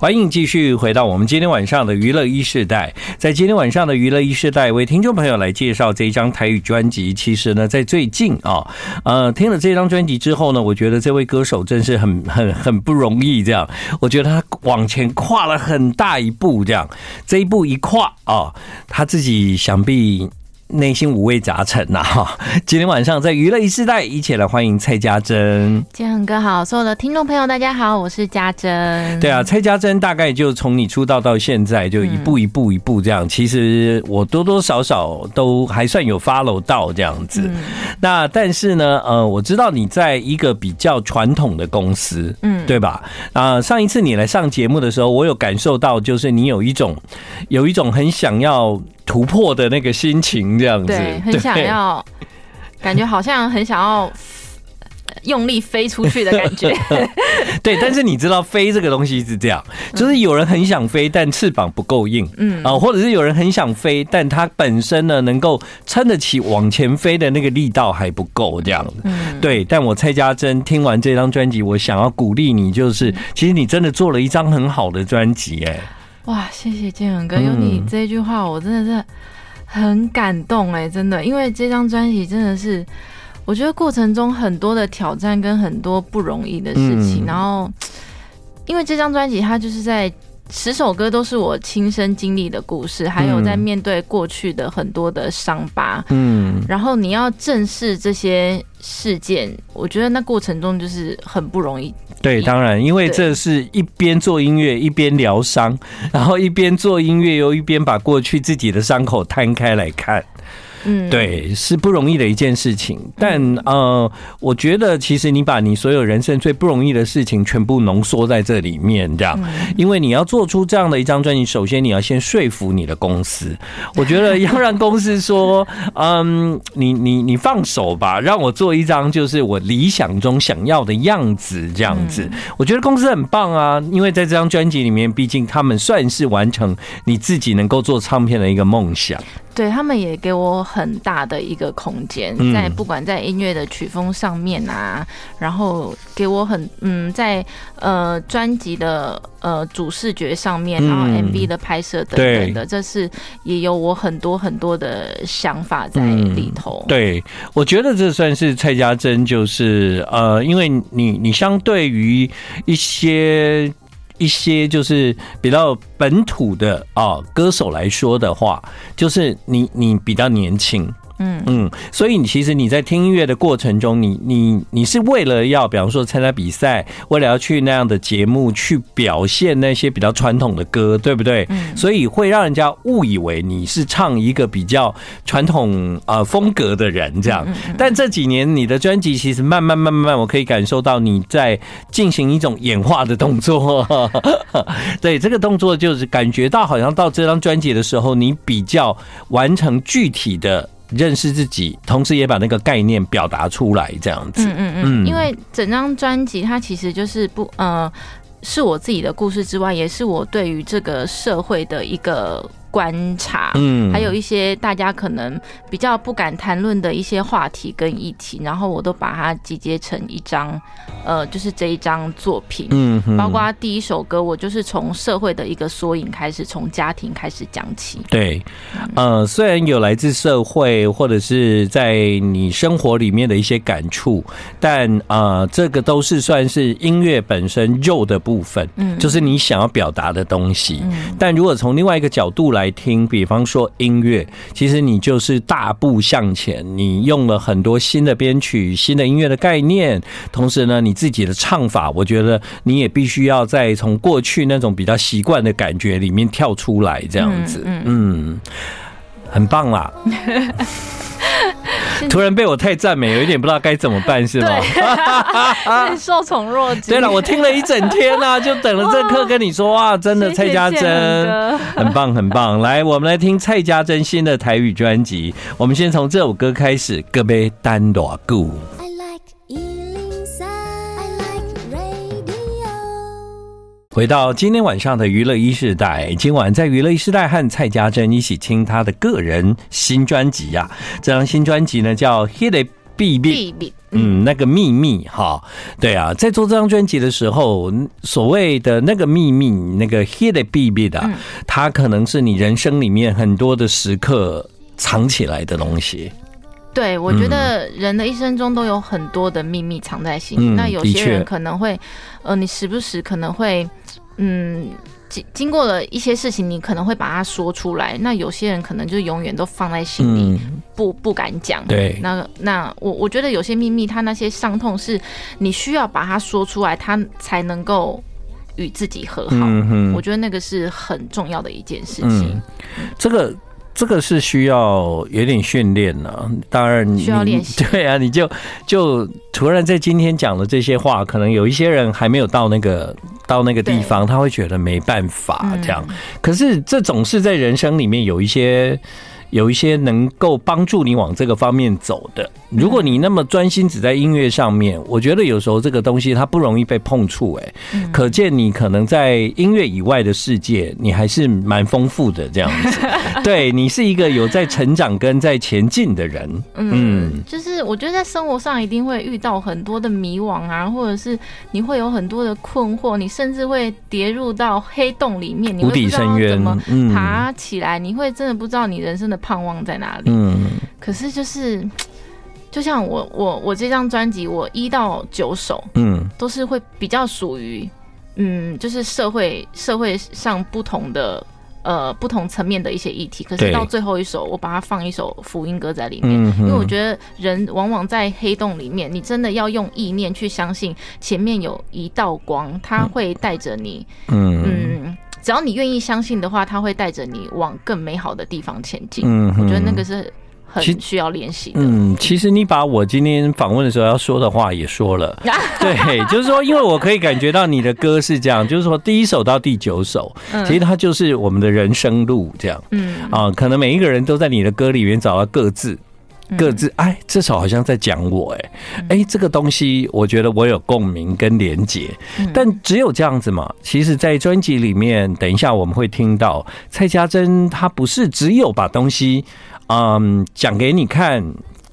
欢迎继续回到我们今天晚上的娱乐一世代，在今天晚上的娱乐一世代，为听众朋友来介绍这一张台语专辑。其实呢，在最近啊，呃，听了这张专辑之后呢，我觉得这位歌手真是很很很不容易。这样，我觉得他往前跨了很大一步。这样，这一步一跨啊，他自己想必。内心五味杂陈呐哈！今天晚上在娱乐一世代，一起来欢迎蔡家珍。建恒哥好，所有的听众朋友大家好，我是家珍。对啊，蔡家珍大概就从你出道到现在，就一步一步一步这样。其实我多多少少都还算有 follow 到这样子。那但是呢，呃，我知道你在一个比较传统的公司，嗯，对吧？啊，上一次你来上节目的时候，我有感受到，就是你有一种有一种很想要。突破的那个心情，这样子，对，很想要，感觉好像很想要用力飞出去的感觉。对，但是你知道，飞这个东西是这样，就是有人很想飞，但翅膀不够硬，嗯。啊，或者是有人很想飞，但他本身呢，能够撑得起往前飞的那个力道还不够，这样。子。对，但我蔡家珍听完这张专辑，我想要鼓励你，就是其实你真的做了一张很好的专辑，哎。哇，谢谢建恒哥，有你这句话，我真的是很感动哎，真的，因为这张专辑真的是，我觉得过程中很多的挑战跟很多不容易的事情，然后因为这张专辑它就是在。十首歌都是我亲身经历的故事，还有在面对过去的很多的伤疤。嗯，然后你要正视这些事件，我觉得那过程中就是很不容易。对，当然，因为这是一边做音乐一边疗伤，然后一边做音乐又一边把过去自己的伤口摊开来看。嗯，对，是不容易的一件事情。但呃，我觉得其实你把你所有人生最不容易的事情全部浓缩在这里面，这样，因为你要做出这样的一张专辑，首先你要先说服你的公司。我觉得要让公司说，嗯，你你你放手吧，让我做一张就是我理想中想要的样子，这样子。我觉得公司很棒啊，因为在这张专辑里面，毕竟他们算是完成你自己能够做唱片的一个梦想。对，他们也给我很大的一个空间，在不管在音乐的曲风上面啊，然后给我很嗯，在呃专辑的呃主视觉上面，然后 MV 的拍摄等等的，这是也有我很多很多的想法在里头。对，我觉得这算是蔡家珍，就是呃，因为你你相对于一些。一些就是比较本土的啊歌手来说的话，就是你你比较年轻。嗯嗯，所以你其实你在听音乐的过程中，你你你是为了要，比方说参加比赛，为了要去那样的节目去表现那些比较传统的歌，对不对？嗯，所以会让人家误以为你是唱一个比较传统呃风格的人这样。但这几年你的专辑其实慢慢慢慢慢，我可以感受到你在进行一种演化的动作。对，这个动作就是感觉到好像到这张专辑的时候，你比较完成具体的。认识自己，同时也把那个概念表达出来，这样子。嗯嗯嗯。因为整张专辑它其实就是不呃，是我自己的故事之外，也是我对于这个社会的一个。观察，嗯，还有一些大家可能比较不敢谈论的一些话题跟议题，然后我都把它集结成一张，呃，就是这一张作品，嗯，包括第一首歌，我就是从社会的一个缩影开始，从家庭开始讲起。对，呃，虽然有来自社会或者是在你生活里面的一些感触，但呃，这个都是算是音乐本身肉的部分，嗯，就是你想要表达的东西。但如果从另外一个角度来。来听，比方说音乐，其实你就是大步向前。你用了很多新的编曲、新的音乐的概念，同时呢，你自己的唱法，我觉得你也必须要再从过去那种比较习惯的感觉里面跳出来，这样子，嗯，嗯，很棒啦。突然被我太赞美，有一点不知道该怎么办，是吗？对，受宠若惊。对了，我听了一整天啊，就等了这刻跟你说哇，真的蔡家珍 很棒很棒。来，我们来听蔡家珍新的台语专辑。我们先从这首歌开始，各杯单朵故。回到今天晚上的娱乐一世代，今晚在娱乐一世代和蔡家珍一起听他的个人新专辑呀。这张新专辑呢叫《Hit It》。秘密，嗯，那个秘密哈，对啊，在做这张专辑的时候，所谓的那个秘密，那个 hidden 秘密的，它可能是你人生里面很多的时刻藏起来的东西。对，我觉得人的一生中都有很多的秘密藏在心里。那有些人可能会，呃，你时不时可能会，嗯。经经过了一些事情，你可能会把它说出来。那有些人可能就永远都放在心里，嗯、不不敢讲。对，那那我我觉得有些秘密，他那些伤痛是你需要把它说出来，他才能够与自己和好。嗯、我觉得那个是很重要的一件事情。嗯、这个。这个是需要有点训练呢，当然你需要练习。对啊，你就就突然在今天讲的这些话，可能有一些人还没有到那个到那个地方，他会觉得没办法这样。嗯、可是这总是在人生里面有一些。有一些能够帮助你往这个方面走的。如果你那么专心只在音乐上面，我觉得有时候这个东西它不容易被碰触。哎，可见你可能在音乐以外的世界，你还是蛮丰富的这样子。对，你是一个有在成长跟在前进的人。嗯，就是我觉得在生活上一定会遇到很多的迷惘啊，或者是你会有很多的困惑，你甚至会跌入到黑洞里面，你无底深渊怎么爬起来，你会真的不知道你人生的。盼望在哪里？嗯，可是就是，就像我我我这张专辑，我一到九首，嗯，都是会比较属于，嗯，就是社会社会上不同的呃不同层面的一些议题。可是到最后一首，我把它放一首福音歌在里面，因为我觉得人往往在黑洞里面，你真的要用意念去相信前面有一道光，它会带着你，嗯嗯。只要你愿意相信的话，他会带着你往更美好的地方前进。嗯，我觉得那个是很需要练习的。嗯，其实你把我今天访问的时候要说的话也说了，对，就是说，因为我可以感觉到你的歌是这样，就是说第一首到第九首，其实它就是我们的人生路这样。嗯啊，可能每一个人都在你的歌里面找到各自。各自哎，这首好像在讲我哎，哎，这个东西我觉得我有共鸣跟连结，但只有这样子嘛。其实，在专辑里面，等一下我们会听到蔡家珍，她不是只有把东西嗯讲给你看，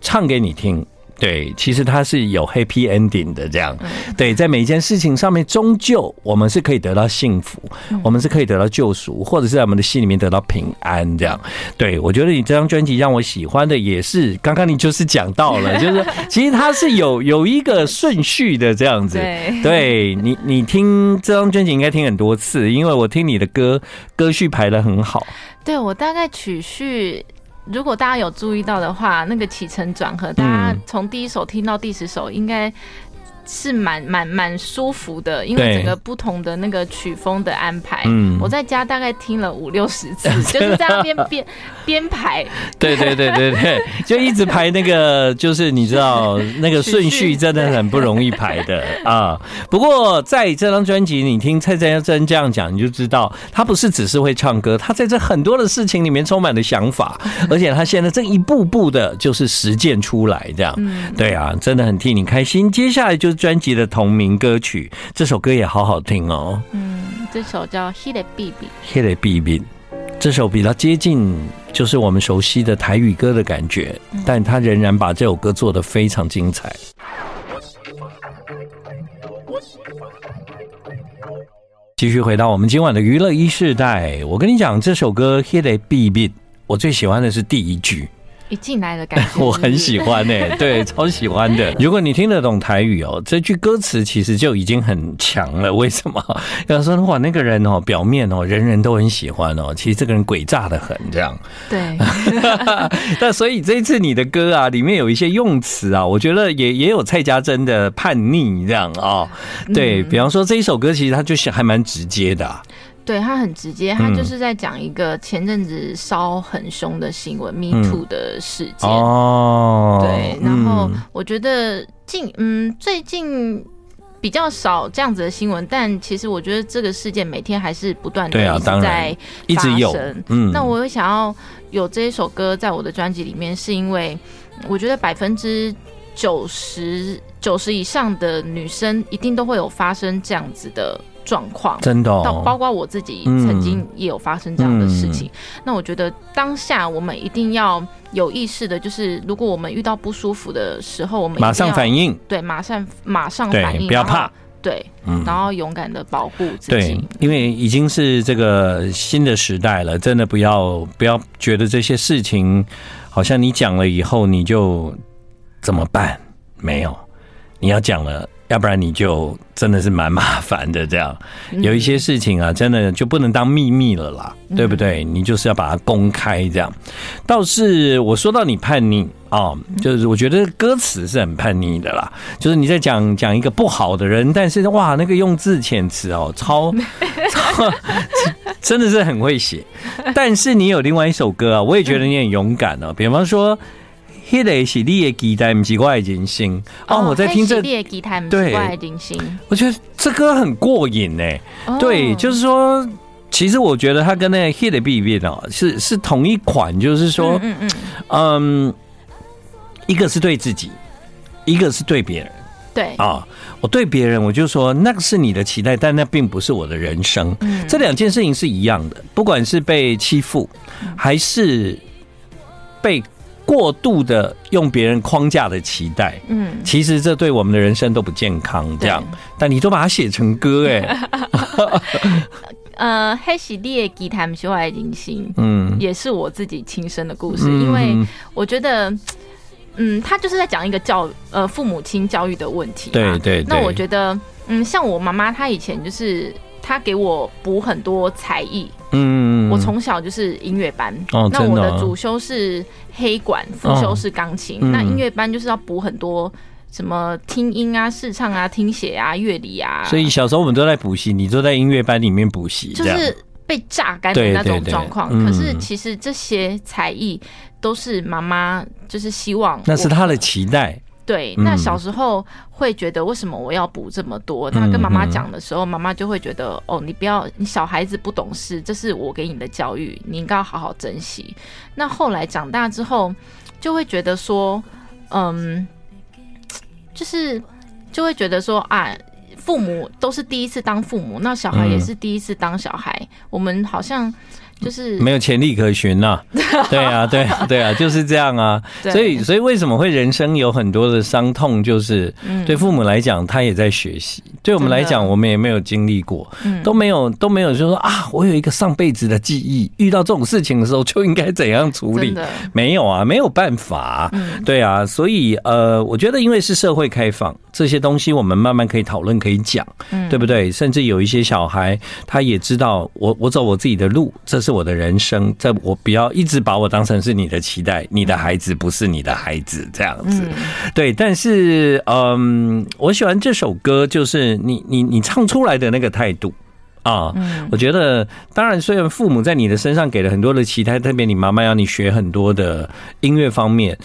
唱给你听。对，其实它是有 happy ending 的，这样。对，在每一件事情上面，终究我们是可以得到幸福，我们是可以得到救赎，或者是在我们的心里面得到平安，这样。对，我觉得你这张专辑让我喜欢的也是，刚刚你就是讲到了，就是其实它是有有一个顺序的这样子。对，你你听这张专辑应该听很多次，因为我听你的歌歌序排的很好。对，我大概曲序。如果大家有注意到的话，那个起承转合，大家从第一首听到第十首，应该。是蛮蛮蛮舒服的，因为整个不同的那个曲风的安排，嗯，我在家大概听了五六十次，就是在那边编编排。对对对对对，就一直排那个，就是你知道那个顺序真的很不容易排的 啊。不过在这张专辑，你听蔡家珍这样讲，你就知道他不是只是会唱歌，他在这很多的事情里面充满了想法，而且他现在正一步步的就是实践出来，这样，对啊，真的很替你开心。接下来就。专辑的同名歌曲，这首歌也好好听哦。嗯，这首叫《Hit It Baby》，Hit It Baby，这首比较接近，就是我们熟悉的台语歌的感觉，嗯、但他仍然把这首歌做得非常精彩。继续回到我们今晚的娱乐一世代，我跟你讲，这首歌《Hit It Baby》，我最喜欢的是第一句。一进来的感觉 我很喜欢诶、欸，对，超喜欢的。如果你听得懂台语哦，这句歌词其实就已经很强了。为什么？要说哇，那个人哦，表面哦，人人都很喜欢哦，其实这个人诡诈的很，这样。对。但所以这一次你的歌啊，里面有一些用词啊，我觉得也也有蔡家珍的叛逆这样啊。对，比方说这一首歌，其实它就是还蛮直接的、啊。对，他很直接，他就是在讲一个前阵子烧很凶的新闻、嗯、，Me Too 的事件。哦，对，然后我觉得近嗯最近比较少这样子的新闻，但其实我觉得这个事件每天还是不断的一直在发生。一直有。嗯，那我想要有这一首歌在我的专辑里面，是因为我觉得百分之九十九十以上的女生一定都会有发生这样子的。状况，真的、哦，到包括我自己曾经也有发生这样的事情。那我觉得当下我们一定要有意识的，就是如果我们遇到不舒服的时候，我们马上反应，对，马上马上反应，不要怕，对，嗯、然后勇敢的保护自己。对，因为已经是这个新的时代了，真的不要不要觉得这些事情好像你讲了以后你就怎么办？没有，你要讲了。要不然你就真的是蛮麻烦的，这样有一些事情啊，真的就不能当秘密了啦，对不对？你就是要把它公开，这样。倒是我说到你叛逆啊，就是我觉得歌词是很叛逆的啦，就是你在讲讲一个不好的人，但是哇，那个用字遣词哦，超 超真的是很会写。但是你有另外一首歌啊，我也觉得你很勇敢哦，比方说。迄个是你的期待，不是我的人生。哦，我在听这，你的期待，不是我的人生。我觉得这歌很过瘾呢。对，就是说，其实我觉得它跟那个 Hit 的 B B 哦，是是同一款，就是说，嗯嗯嗯，一个是对自己，一个是对别人。对啊，我对别人，我就说那个是你的期待，但那并不是我的人生。这两件事情是一样的，不管是被欺负，还是被。过度的用别人框架的期待，嗯，其实这对我们的人生都不健康。这样，但你都把它写成歌，哎，呃，黑喜列吉他们修爱人心，嗯，也是我自己亲身的故事。因为我觉得，嗯，他就是在讲一个教呃父母亲教育的问题。对对。那我觉得，嗯，像我妈妈，她以前就是她给我补很多才艺。嗯，我从小就是音乐班，哦，那我的主修是黑管，副修是钢琴。那音乐班就是要补很多什么听音啊、视唱啊、听写啊、乐理啊。所以小时候我们都在补习，你都在音乐班里面补习，就是被榨干的那种状况。可是其实这些才艺都是妈妈就是希望，那是她的期待。对，那小时候会觉得为什么我要补这么多？那跟妈妈讲的时候，妈妈就会觉得哦，你不要，你小孩子不懂事，这是我给你的教育，你应该要好好珍惜。那后来长大之后，就会觉得说，嗯，就是就会觉得说啊，父母都是第一次当父母，那小孩也是第一次当小孩，我们好像。就是 没有潜力可循呐，对啊，对啊，对啊，就是这样啊。所以，所以为什么会人生有很多的伤痛？就是对父母来讲，他也在学习；对我们来讲，我们也没有经历过，都没有都没有，就是说啊，我有一个上辈子的记忆，遇到这种事情的时候就应该怎样处理？没有啊，没有办法。对啊，所以呃，我觉得因为是社会开放，这些东西我们慢慢可以讨论，可以讲，对不对？甚至有一些小孩，他也知道我我走我自己的路，这是。我的人生，在我不要一直把我当成是你的期待，你的孩子不是你的孩子这样子，对。但是，嗯，我喜欢这首歌，就是你你你唱出来的那个态度啊，我觉得，当然，虽然父母在你的身上给了很多的期待，特别你妈妈要你学很多的音乐方面，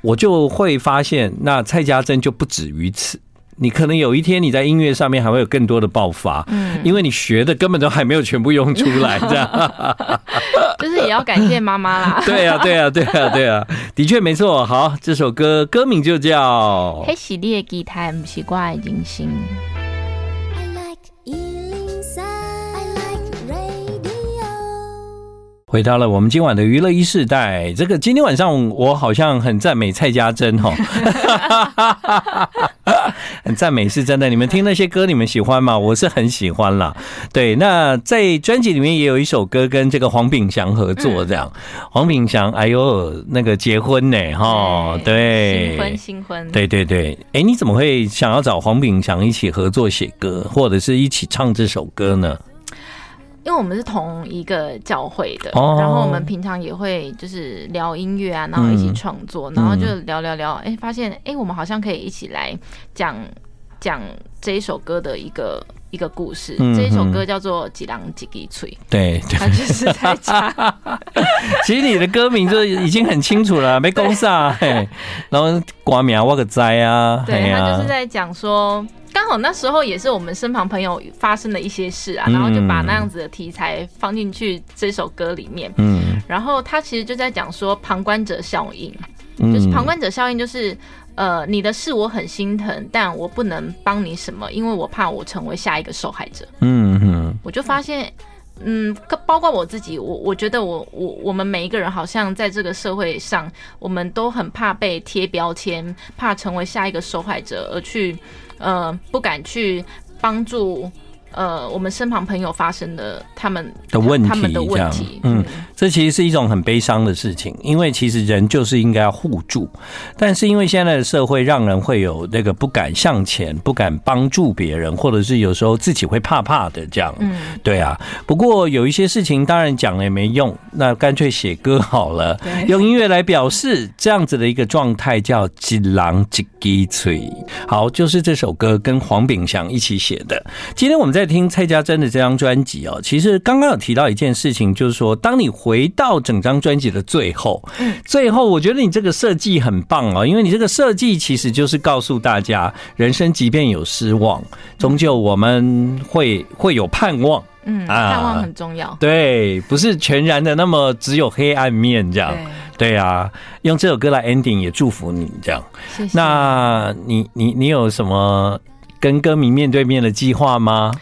我就会发现，那蔡家珍就不止于此。你可能有一天你在音乐上面还会有更多的爆发，嗯，因为你学的根本都还没有全部用出来，这样，就是也要感谢妈妈啦。对啊，对啊，对啊，对啊，的确没错。好，这首歌歌名就叫《黑喜列吉他不是怪人心》。回到了我们今晚的娱乐一世代，这个今天晚上我好像很赞美蔡家珍哈，很赞美是真的。你们听那些歌，你们喜欢吗？我是很喜欢啦。对，那在专辑里面也有一首歌跟这个黄炳祥合作，这样。黄炳祥，哎呦，那个结婚呢？哈，对，新婚新婚，对对对。哎，你怎么会想要找黄炳祥一起合作写歌，或者是一起唱这首歌呢？因为我们是同一个教会的，然后我们平常也会就是聊音乐啊，然后一起创作，然后就聊聊聊，哎，发现哎，我们好像可以一起来讲讲这一首歌的一个一个故事。这一首歌叫做《几郎几滴翠》，对，他就是在讲。其实你的歌名就已经很清楚了，没公煞，然后瓜苗我个灾啊，对，他就是在讲说。刚好那时候也是我们身旁朋友发生了一些事啊，然后就把那样子的题材放进去这首歌里面。嗯，然后他其实就在讲说旁观者效应，就是旁观者效应就是呃，你的事我很心疼，但我不能帮你什么，因为我怕我成为下一个受害者。嗯哼，我就发现，嗯，包括我自己，我我觉得我我我们每一个人好像在这个社会上，我们都很怕被贴标签，怕成为下一个受害者，而去呃不敢去帮助。呃，我们身旁朋友发生的他们的问题，他们的问题，嗯，这其实是一种很悲伤的事情，因为其实人就是应该要互助，但是因为现在的社会让人会有那个不敢向前、不敢帮助别人，或者是有时候自己会怕怕的这样，嗯，对啊。不过有一些事情当然讲了也没用，那干脆写歌好了，用音乐来表示这样子的一个状态，叫“一人一支嘴”。好，就是这首歌跟黄炳祥一起写的。今天我们在。在听蔡家珍的这张专辑哦，其实刚刚有提到一件事情，就是说，当你回到整张专辑的最后，最后我觉得你这个设计很棒哦，因为你这个设计其实就是告诉大家，人生即便有失望，终究我们会会有盼望。嗯，盼望很重要。对，不是全然的那么只有黑暗面这样。对啊，用这首歌来 ending 也祝福你这样。谢谢。那你你你有什么跟歌迷面对面的计划吗？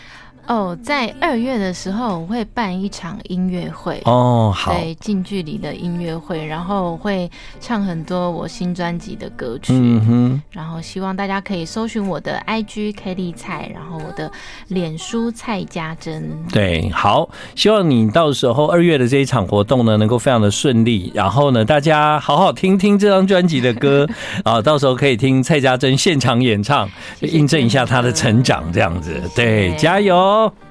哦，在二月的时候，我会办一场音乐会。哦，好，对，近距离的音乐会，然后会唱很多我新专辑的歌曲，嗯哼，然后希望大家可以搜寻我的 IG Kelly 蔡，然后我的脸书蔡家珍，对，好，希望你到时候二月的这一场活动呢，能够非常的顺利，然后呢，大家好好听听这张专辑的歌。啊，到时候可以听蔡家珍现场演唱，谢谢，印证一下她的成长，这样子，对，加油。all.